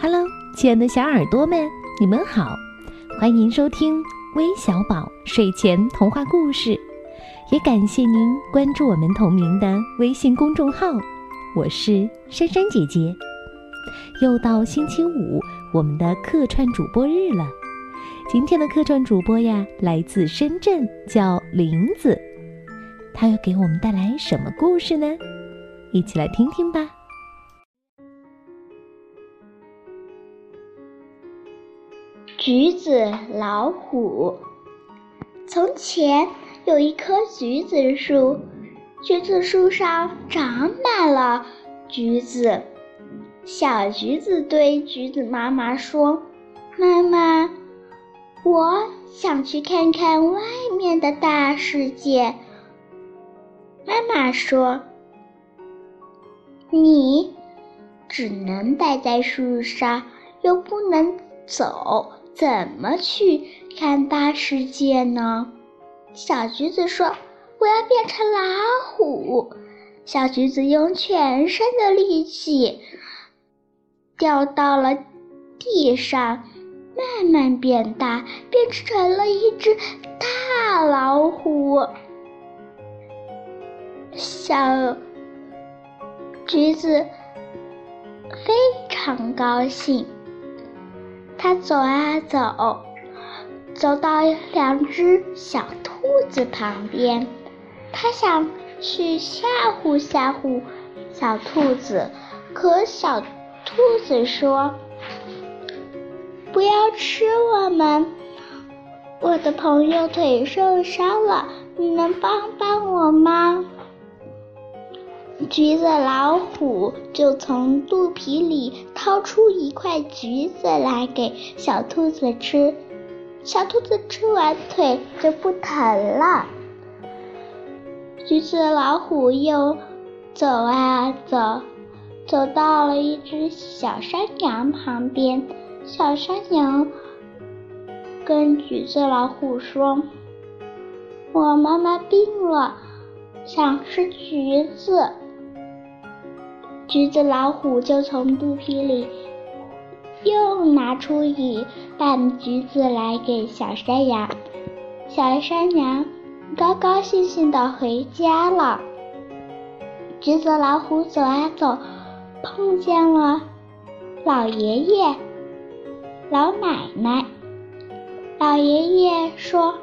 Hello，亲爱的小耳朵们，你们好，欢迎收听微小宝睡前童话故事，也感谢您关注我们同名的微信公众号。我是珊珊姐姐，又到星期五，我们的客串主播日了。今天的客串主播呀，来自深圳，叫林子，他要给我们带来什么故事呢？一起来听听吧。橘子老虎。从前有一棵橘子树，橘子树上长满了橘子。小橘子对橘子妈妈说：“妈妈，我想去看看外面的大世界。”妈妈说：“你只能待在树上，又不能走。”怎么去看大世界呢？小橘子说：“我要变成老虎。”小橘子用全身的力气掉到了地上，慢慢变大，变成了一只大老虎。小橘子非常高兴。他走啊走，走到两只小兔子旁边，他想去吓唬吓唬小兔子，可小兔子说：“不要吃我们，我的朋友腿受伤了，你能帮帮我吗？”橘子老虎就从肚皮里掏出一块橘子来给小兔子吃，小兔子吃完腿就不疼了。橘子老虎又走啊走，走到了一只小山羊旁边，小山羊跟橘子老虎说：“我妈妈病了，想吃橘子。”橘子老虎就从肚皮里又拿出一半橘子来给小山羊，小山羊高高兴兴的回家了。橘子老虎走啊走，碰见了老爷爷、老奶奶。老爷爷说：“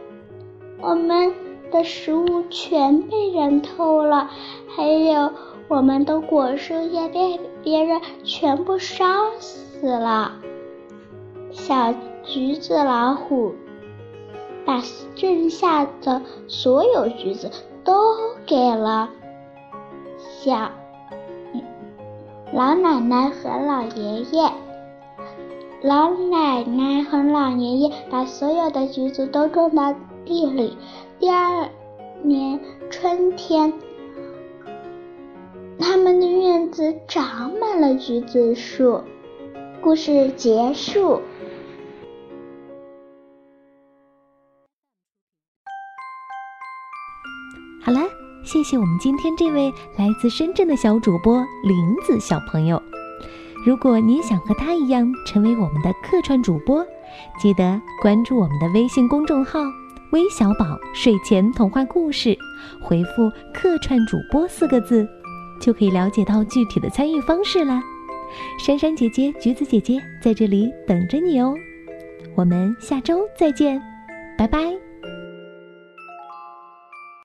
我们的食物全被人偷了，还有。”我们的果树也被别人全部烧死了。小橘子老虎把剩下的所有橘子都给了小老奶奶和老爷爷。老奶奶和老爷爷把所有的橘子都种到地里。第二年春天。他们的院子长满了橘子树。故事结束。好了，谢谢我们今天这位来自深圳的小主播林子小朋友。如果你想和他一样成为我们的客串主播，记得关注我们的微信公众号“微小宝睡前童话故事”，回复“客串主播”四个字。就可以了解到具体的参与方式了。珊珊姐姐、橘子姐姐在这里等着你哦。我们下周再见，拜拜。